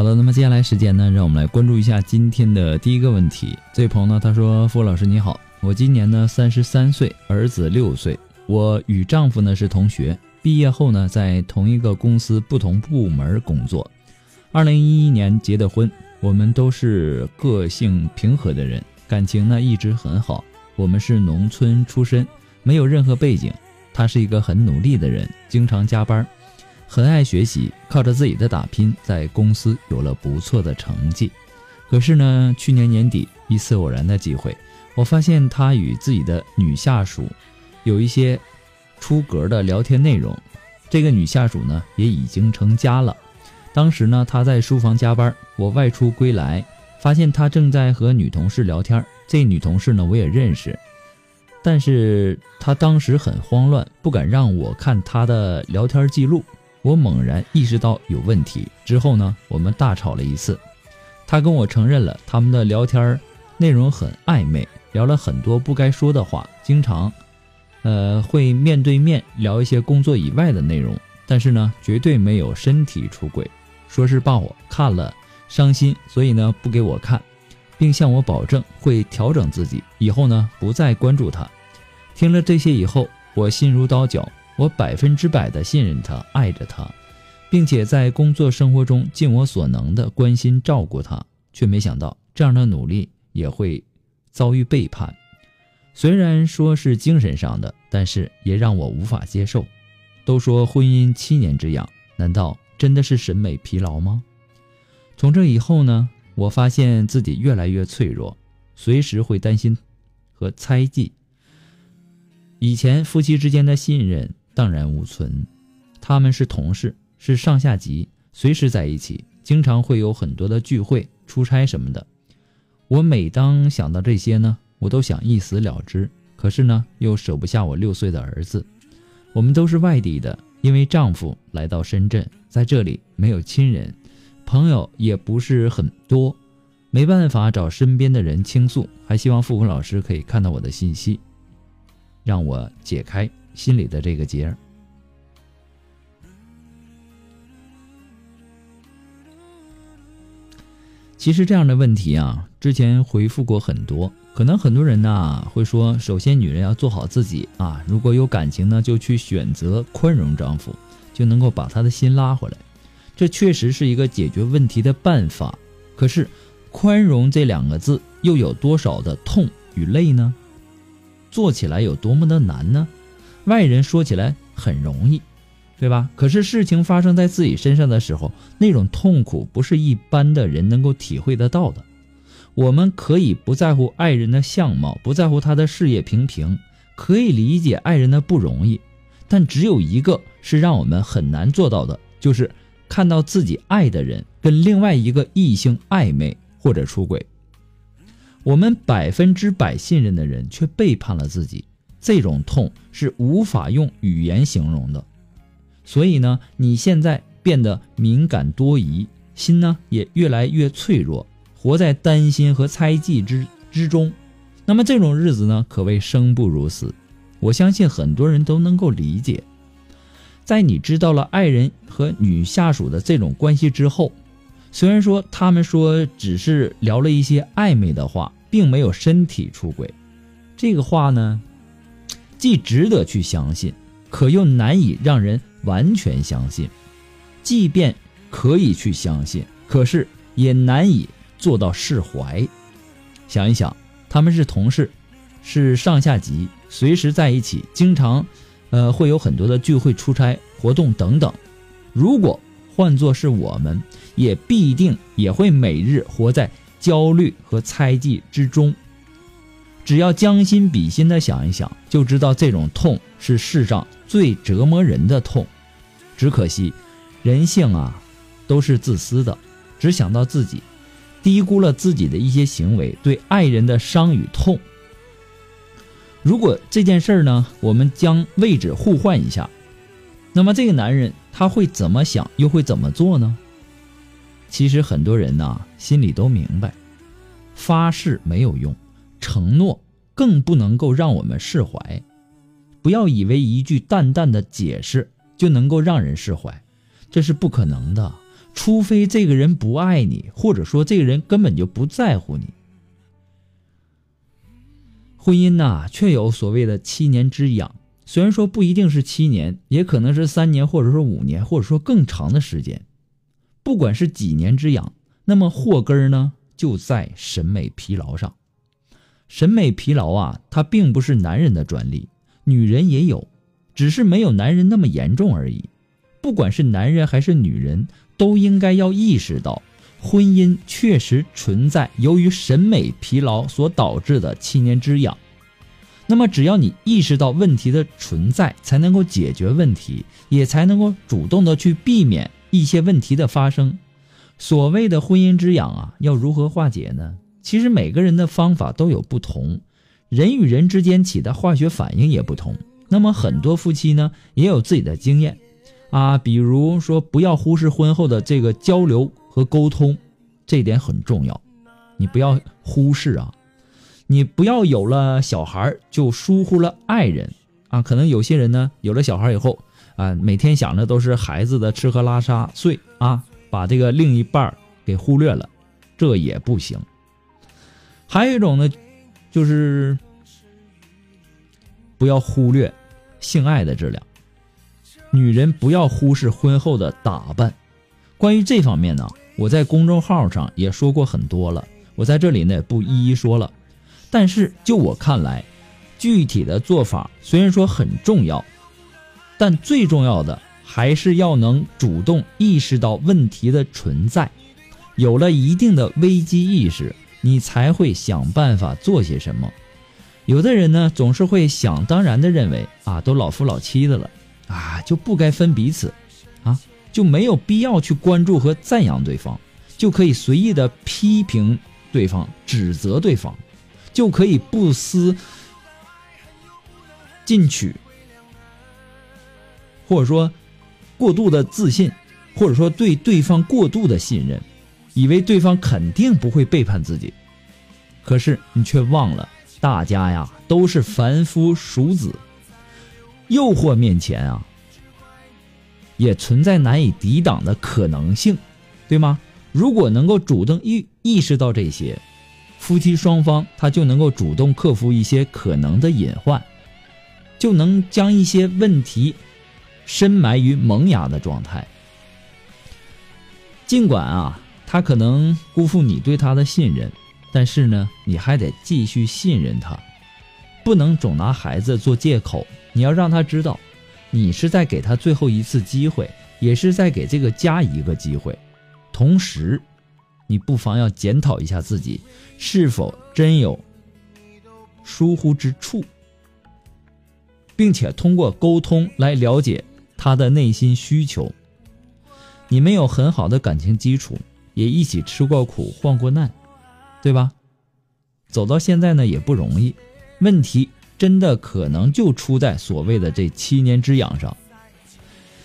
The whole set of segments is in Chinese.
好的，那么接下来时间呢，让我们来关注一下今天的第一个问题。这位朋友呢，他说：“付老师你好，我今年呢三十三岁，儿子六岁，我与丈夫呢是同学，毕业后呢在同一个公司不同部门工作。二零一一年结的婚，我们都是个性平和的人，感情呢一直很好。我们是农村出身，没有任何背景。他是一个很努力的人，经常加班。”很爱学习，靠着自己的打拼，在公司有了不错的成绩。可是呢，去年年底一次偶然的机会，我发现他与自己的女下属有一些出格的聊天内容。这个女下属呢，也已经成家了。当时呢，他在书房加班，我外出归来，发现他正在和女同事聊天。这女同事呢，我也认识，但是他当时很慌乱，不敢让我看他的聊天记录。我猛然意识到有问题之后呢，我们大吵了一次。他跟我承认了他们的聊天内容很暧昧，聊了很多不该说的话，经常，呃，会面对面聊一些工作以外的内容，但是呢，绝对没有身体出轨。说是怕我看了伤心，所以呢不给我看，并向我保证会调整自己，以后呢不再关注他。听了这些以后，我心如刀绞。我百分之百的信任他，爱着他，并且在工作生活中尽我所能的关心照顾他，却没想到这样的努力也会遭遇背叛。虽然说是精神上的，但是也让我无法接受。都说婚姻七年之痒，难道真的是审美疲劳吗？从这以后呢，我发现自己越来越脆弱，随时会担心和猜忌。以前夫妻之间的信任。荡然无存，他们是同事，是上下级，随时在一起，经常会有很多的聚会、出差什么的。我每当想到这些呢，我都想一死了之。可是呢，又舍不下我六岁的儿子。我们都是外地的，因为丈夫来到深圳，在这里没有亲人，朋友也不是很多，没办法找身边的人倾诉。还希望付红老师可以看到我的信息，让我解开。心里的这个结儿，其实这样的问题啊，之前回复过很多。可能很多人呢会说，首先女人要做好自己啊，如果有感情呢，就去选择宽容丈夫，就能够把他的心拉回来。这确实是一个解决问题的办法。可是，宽容这两个字又有多少的痛与累呢？做起来有多么的难呢？外人说起来很容易，对吧？可是事情发生在自己身上的时候，那种痛苦不是一般的人能够体会得到的。我们可以不在乎爱人的相貌，不在乎他的事业平平，可以理解爱人的不容易，但只有一个是让我们很难做到的，就是看到自己爱的人跟另外一个异性暧昧或者出轨，我们百分之百信任的人却背叛了自己，这种痛是无法用语言形容的。所以呢，你现在变得敏感多疑，心呢也越来越脆弱，活在担心和猜忌之之中。那么这种日子呢，可谓生不如死。我相信很多人都能够理解。在你知道了爱人和女下属的这种关系之后，虽然说他们说只是聊了一些暧昧的话，并没有身体出轨，这个话呢，既值得去相信，可又难以让人完全相信。即便可以去相信，可是也难以做到释怀。想一想，他们是同事，是上下级，随时在一起，经常。呃，会有很多的聚会、出差、活动等等。如果换作是我们，也必定也会每日活在焦虑和猜忌之中。只要将心比心的想一想，就知道这种痛是世上最折磨人的痛。只可惜，人性啊，都是自私的，只想到自己，低估了自己的一些行为对爱人的伤与痛。如果这件事儿呢，我们将位置互换一下，那么这个男人他会怎么想，又会怎么做呢？其实很多人呢心里都明白，发誓没有用，承诺更不能够让我们释怀。不要以为一句淡淡的解释就能够让人释怀，这是不可能的。除非这个人不爱你，或者说这个人根本就不在乎你。婚姻呐，确有所谓的七年之痒，虽然说不一定是七年，也可能是三年，或者说五年，或者说更长的时间。不管是几年之痒，那么祸根儿呢，就在审美疲劳上。审美疲劳啊，它并不是男人的专利，女人也有，只是没有男人那么严重而已。不管是男人还是女人，都应该要意识到。婚姻确实存在由于审美疲劳所导致的七年之痒，那么只要你意识到问题的存在，才能够解决问题，也才能够主动的去避免一些问题的发生。所谓的婚姻之痒啊，要如何化解呢？其实每个人的方法都有不同，人与人之间起的化学反应也不同。那么很多夫妻呢，也有自己的经验啊，比如说不要忽视婚后的这个交流。和沟通，这点很重要，你不要忽视啊！你不要有了小孩就疏忽了爱人啊！可能有些人呢，有了小孩以后啊，每天想着都是孩子的吃喝拉撒睡啊，把这个另一半给忽略了，这也不行。还有一种呢，就是不要忽略性爱的质量，女人不要忽视婚后的打扮。关于这方面呢？我在公众号上也说过很多了，我在这里呢也不一一说了。但是就我看来，具体的做法虽然说很重要，但最重要的还是要能主动意识到问题的存在，有了一定的危机意识，你才会想办法做些什么。有的人呢总是会想当然的认为啊，都老夫老妻的了啊，就不该分彼此。啊就没有必要去关注和赞扬对方，就可以随意的批评对方、指责对方，就可以不思进取，或者说过度的自信，或者说对对方过度的信任，以为对方肯定不会背叛自己。可是你却忘了，大家呀都是凡夫俗子，诱惑面前啊。也存在难以抵挡的可能性，对吗？如果能够主动意意识到这些，夫妻双方他就能够主动克服一些可能的隐患，就能将一些问题深埋于萌芽的状态。尽管啊，他可能辜负你对他的信任，但是呢，你还得继续信任他，不能总拿孩子做借口。你要让他知道。你是在给他最后一次机会，也是在给这个家一个机会。同时，你不妨要检讨一下自己，是否真有疏忽之处，并且通过沟通来了解他的内心需求。你们有很好的感情基础，也一起吃过苦、患过难，对吧？走到现在呢也不容易，问题真的可能就出在所谓的这七年之痒上。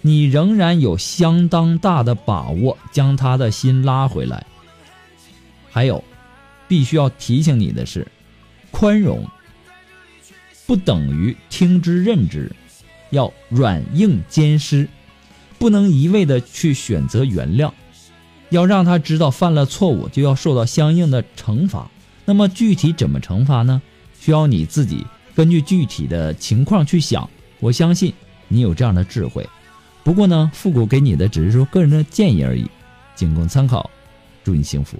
你仍然有相当大的把握将他的心拉回来。还有，必须要提醒你的是，宽容不等于听之任之，要软硬兼施，不能一味的去选择原谅，要让他知道犯了错误就要受到相应的惩罚。那么具体怎么惩罚呢？需要你自己根据具体的情况去想。我相信你有这样的智慧。不过呢，复古给你的只是说个人的建议而已，仅供参考。祝你幸福。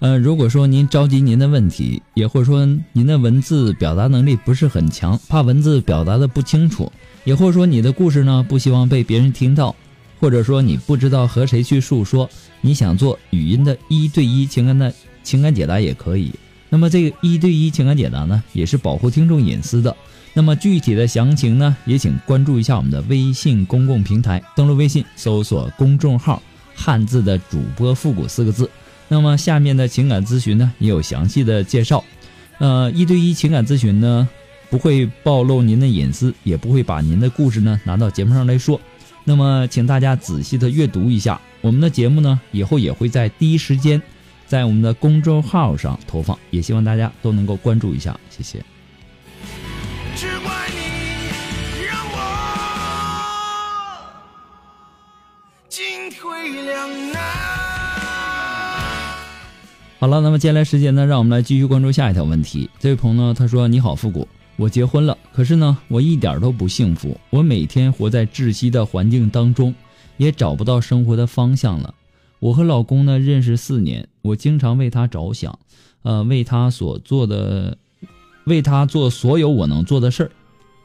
嗯，如果说您着急您的问题，也或者说您的文字表达能力不是很强，怕文字表达的不清楚，也或者说你的故事呢不希望被别人听到，或者说你不知道和谁去诉说，你想做语音的一对一情感的情感解答也可以。那么这个一对一情感解答呢，也是保护听众隐私的。那么具体的详情呢，也请关注一下我们的微信公共平台，登录微信搜索公众号“汉字的主播复古”四个字。那么下面的情感咨询呢，也有详细的介绍。呃，一对一情感咨询呢，不会暴露您的隐私，也不会把您的故事呢拿到节目上来说。那么，请大家仔细的阅读一下我们的节目呢，以后也会在第一时间在我们的公众号上投放，也希望大家都能够关注一下，谢谢。好了，那么接下来时间呢，让我们来继续关注下一条问题。这位朋友呢，他说：“你好，复古，我结婚了，可是呢，我一点都不幸福。我每天活在窒息的环境当中，也找不到生活的方向了。我和老公呢认识四年，我经常为他着想，呃，为他所做的，为他做所有我能做的事儿，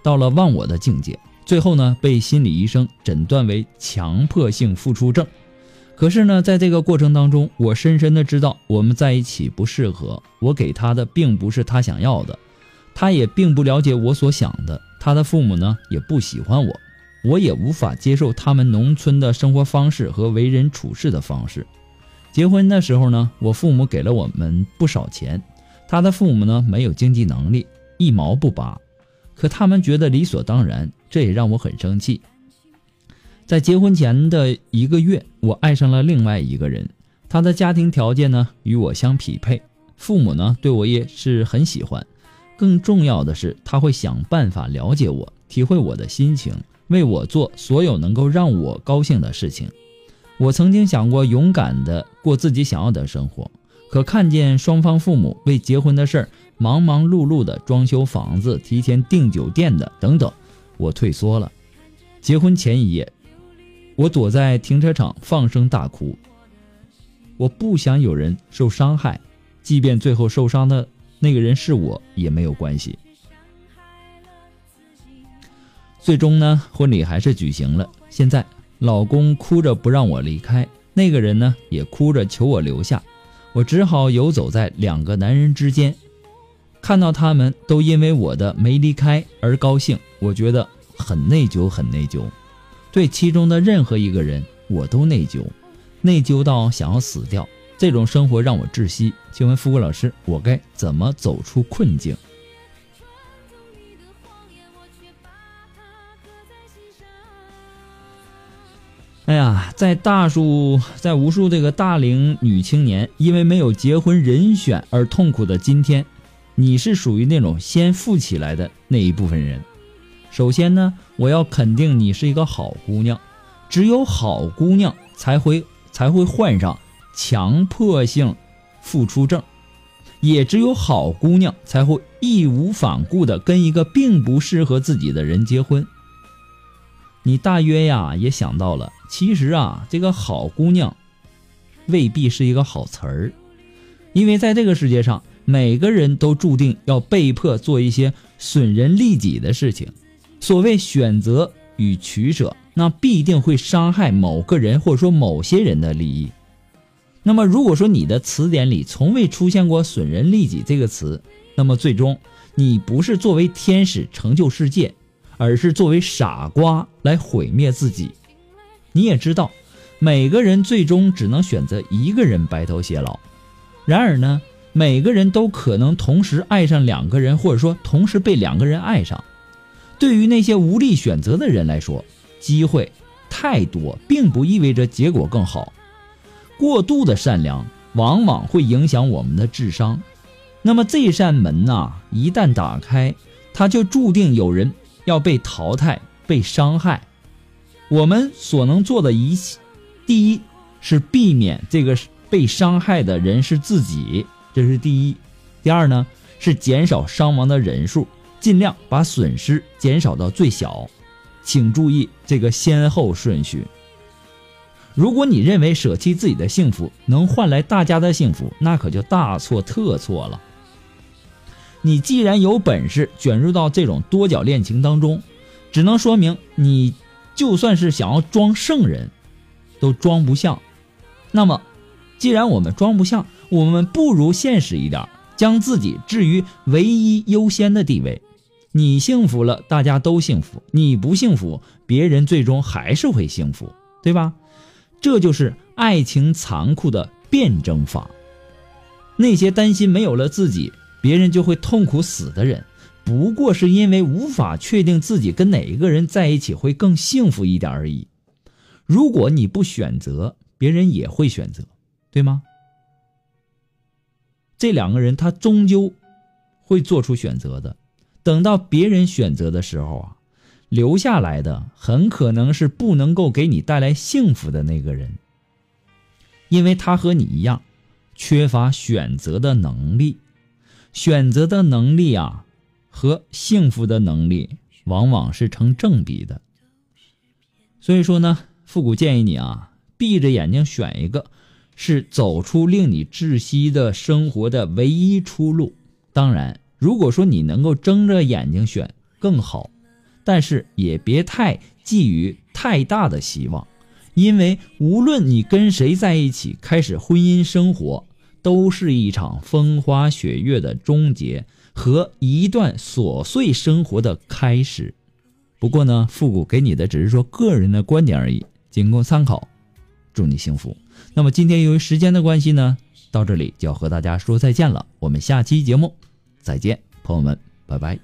到了忘我的境界。最后呢，被心理医生诊断为强迫性付出症。”可是呢，在这个过程当中，我深深的知道我们在一起不适合。我给他的并不是他想要的，他也并不了解我所想的。他的父母呢，也不喜欢我，我也无法接受他们农村的生活方式和为人处事的方式。结婚的时候呢，我父母给了我们不少钱，他的父母呢没有经济能力，一毛不拔，可他们觉得理所当然，这也让我很生气。在结婚前的一个月，我爱上了另外一个人。他的家庭条件呢与我相匹配，父母呢对我也是很喜欢。更重要的是，他会想办法了解我，体会我的心情，为我做所有能够让我高兴的事情。我曾经想过勇敢的过自己想要的生活，可看见双方父母为结婚的事儿忙忙碌碌的装修房子、提前订酒店的等等，我退缩了。结婚前一夜。我躲在停车场放声大哭。我不想有人受伤害，即便最后受伤的那个人是我也没有关系。最终呢，婚礼还是举行了。现在老公哭着不让我离开，那个人呢也哭着求我留下。我只好游走在两个男人之间，看到他们都因为我的没离开而高兴，我觉得很内疚，很内疚。对其中的任何一个人，我都内疚，内疚到想要死掉。这种生活让我窒息。请问富贵老师，我该怎么走出困境？哎呀，在大数，在无数这个大龄女青年因为没有结婚人选而痛苦的今天，你是属于那种先富起来的那一部分人。首先呢，我要肯定你是一个好姑娘，只有好姑娘才会才会患上强迫性付出症，也只有好姑娘才会义无反顾的跟一个并不适合自己的人结婚。你大约呀也想到了，其实啊，这个好姑娘未必是一个好词儿，因为在这个世界上，每个人都注定要被迫做一些损人利己的事情。所谓选择与取舍，那必定会伤害某个人或者说某些人的利益。那么，如果说你的词典里从未出现过“损人利己”这个词，那么最终你不是作为天使成就世界，而是作为傻瓜来毁灭自己。你也知道，每个人最终只能选择一个人白头偕老。然而呢，每个人都可能同时爱上两个人，或者说同时被两个人爱上。对于那些无力选择的人来说，机会太多，并不意味着结果更好。过度的善良往往会影响我们的智商。那么这扇门呐，一旦打开，它就注定有人要被淘汰、被伤害。我们所能做的一切，第一是避免这个被伤害的人是自己，这是第一；第二呢是减少伤亡的人数，尽量把损失减少到最小。请注意这个先后顺序。如果你认为舍弃自己的幸福能换来大家的幸福，那可就大错特错了。你既然有本事卷入到这种多角恋情当中，只能说明你就算是想要装圣人，都装不像。那么，既然我们装不像，我们不如现实一点，将自己置于唯一优先的地位。你幸福了，大家都幸福；你不幸福，别人最终还是会幸福，对吧？这就是爱情残酷的辩证法。那些担心没有了自己，别人就会痛苦死的人，不过是因为无法确定自己跟哪一个人在一起会更幸福一点而已。如果你不选择，别人也会选择，对吗？这两个人他终究会做出选择的。等到别人选择的时候啊。留下来的很可能是不能够给你带来幸福的那个人，因为他和你一样，缺乏选择的能力。选择的能力啊，和幸福的能力往往是成正比的。所以说呢，复古建议你啊，闭着眼睛选一个，是走出令你窒息的生活的唯一出路。当然，如果说你能够睁着眼睛选，更好。但是也别太寄予太大的希望，因为无论你跟谁在一起开始婚姻生活，都是一场风花雪月的终结和一段琐碎生活的开始。不过呢，复古给你的只是说个人的观点而已，仅供参考。祝你幸福。那么今天由于时间的关系呢，到这里就要和大家说再见了。我们下期节目再见，朋友们，拜拜。